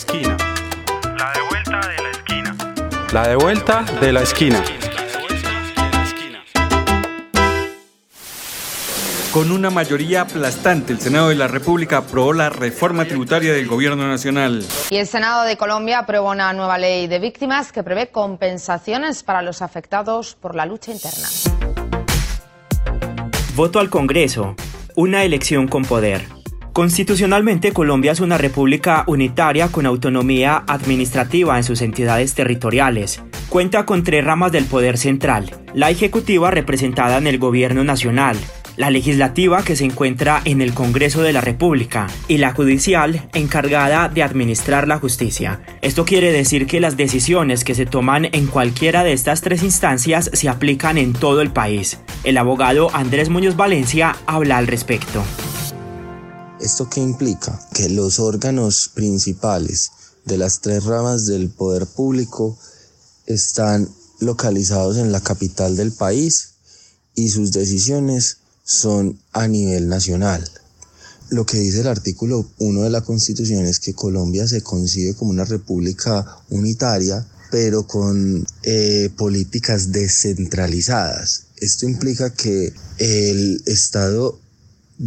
esquina. La de vuelta de la esquina. La de vuelta de la esquina. Con una mayoría aplastante, el Senado de la República aprobó la reforma tributaria del Gobierno Nacional. Y el Senado de Colombia aprobó una nueva ley de víctimas que prevé compensaciones para los afectados por la lucha interna. Voto al Congreso. Una elección con poder. Constitucionalmente, Colombia es una república unitaria con autonomía administrativa en sus entidades territoriales. Cuenta con tres ramas del poder central. La ejecutiva representada en el gobierno nacional, la legislativa que se encuentra en el Congreso de la República y la judicial encargada de administrar la justicia. Esto quiere decir que las decisiones que se toman en cualquiera de estas tres instancias se aplican en todo el país. El abogado Andrés Muñoz Valencia habla al respecto. ¿Esto qué implica? Que los órganos principales de las tres ramas del poder público están localizados en la capital del país y sus decisiones son a nivel nacional. Lo que dice el artículo 1 de la Constitución es que Colombia se concibe como una república unitaria, pero con eh, políticas descentralizadas. Esto implica que el Estado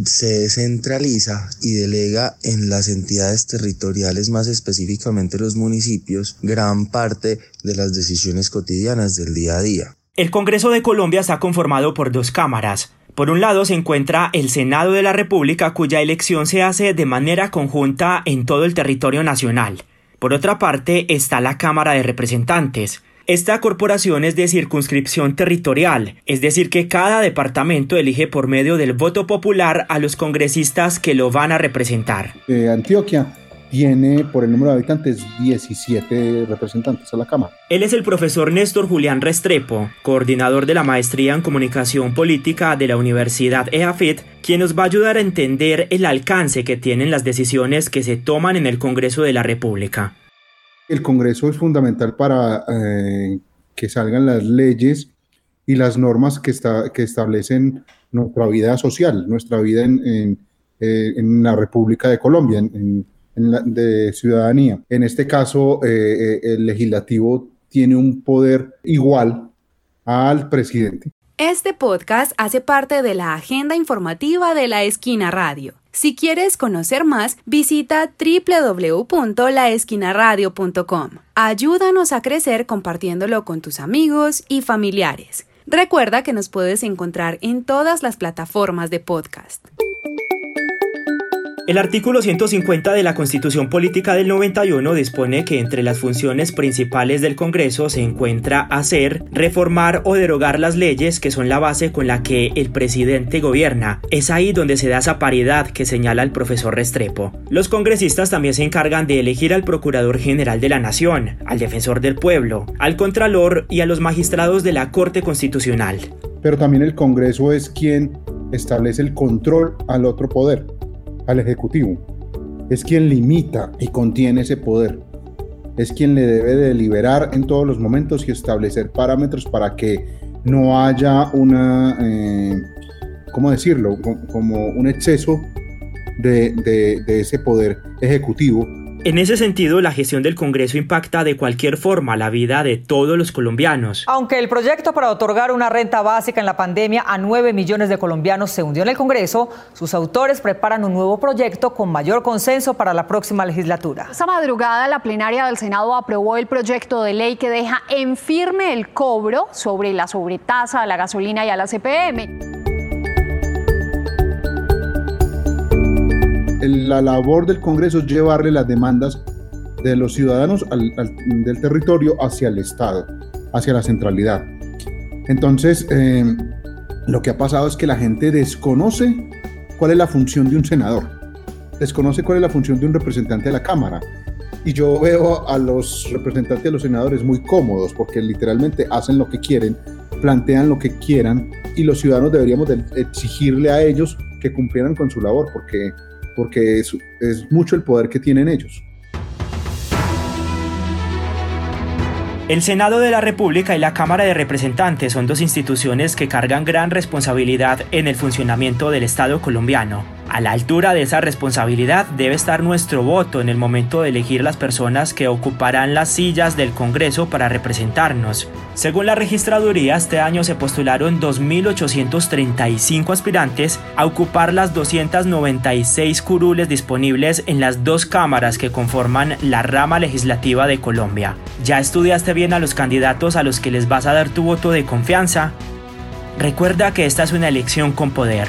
se descentraliza y delega en las entidades territoriales, más específicamente los municipios, gran parte de las decisiones cotidianas del día a día. El Congreso de Colombia está conformado por dos cámaras. Por un lado se encuentra el Senado de la República cuya elección se hace de manera conjunta en todo el territorio nacional. Por otra parte está la Cámara de Representantes, esta corporación es de circunscripción territorial, es decir, que cada departamento elige por medio del voto popular a los congresistas que lo van a representar. Eh, Antioquia tiene por el número de habitantes 17 representantes a la Cámara. Él es el profesor Néstor Julián Restrepo, coordinador de la maestría en comunicación política de la Universidad EAFIT, quien nos va a ayudar a entender el alcance que tienen las decisiones que se toman en el Congreso de la República. El Congreso es fundamental para eh, que salgan las leyes y las normas que, está, que establecen nuestra vida social, nuestra vida en, eh, la República de Colombia, en, la, ciudadanía. En este caso, eh, el legislativo tiene un poder igual al presidente. Este podcast hace parte de la agenda informativa de la Esquina Radio. Si quieres conocer más, visita www.laesquinaradio.com. Ayúdanos a crecer compartiéndolo con tus amigos y familiares. Recuerda que nos puedes encontrar en todas las plataformas de podcast. El artículo 150 de la Constitución Política del 91 dispone que entre las funciones principales del Congreso se encuentra hacer, reformar o derogar las leyes que son la base con la que el presidente gobierna. Es ahí donde se da esa paridad que señala el profesor Restrepo. Los congresistas también se encargan de elegir al Procurador General de la Nación, al Defensor del Pueblo, al Contralor y a los magistrados de la Corte Constitucional. Pero también el Congreso es quien establece el control al otro poder al Ejecutivo. Es quien limita y contiene ese poder. Es quien le debe deliberar en todos los momentos y establecer parámetros para que no haya una, eh, ¿cómo decirlo?, como un exceso de, de ese poder ejecutivo en ese sentido, la gestión del Congreso impacta de cualquier forma la vida de todos los colombianos. Aunque el proyecto para otorgar una renta básica en la pandemia a 9 millones de colombianos se hundió en el Congreso, sus autores preparan un nuevo proyecto con mayor consenso para la próxima legislatura. Esta madrugada, la plenaria del Senado aprobó el proyecto de ley que deja en firme el cobro sobre la sobretasa a la gasolina y a la CPM. La labor del Congreso es llevarle las demandas de los ciudadanos del territorio hacia el Estado, hacia la centralidad. Entonces, em, lo que ha pasado es que la gente desconoce cuál es la función de un senador, desconoce cuál es la función de un representante de la Cámara. Y yo veo a los representantes de los senadores muy cómodos porque literalmente hacen lo que quieren, plantean lo que quieran y los ciudadanos deberíamos exigirle a ellos que cumplieran con su labor porque porque es, mucho el poder que tienen ellos. El Senado de la República y la Cámara de Representantes son dos instituciones que cargan gran responsabilidad en el funcionamiento del Estado colombiano. A la altura de esa responsabilidad debe estar nuestro voto en el momento de elegir las personas que ocuparán las sillas del Congreso para representarnos. Según la registraduría, este año se postularon 2.835 aspirantes a ocupar las 296 curules disponibles en las dos cámaras que conforman la rama legislativa de Colombia. ¿Ya estudiaste bien a los candidatos a los que les vas a dar tu voto de confianza? Recuerda que esta es una elección con poder.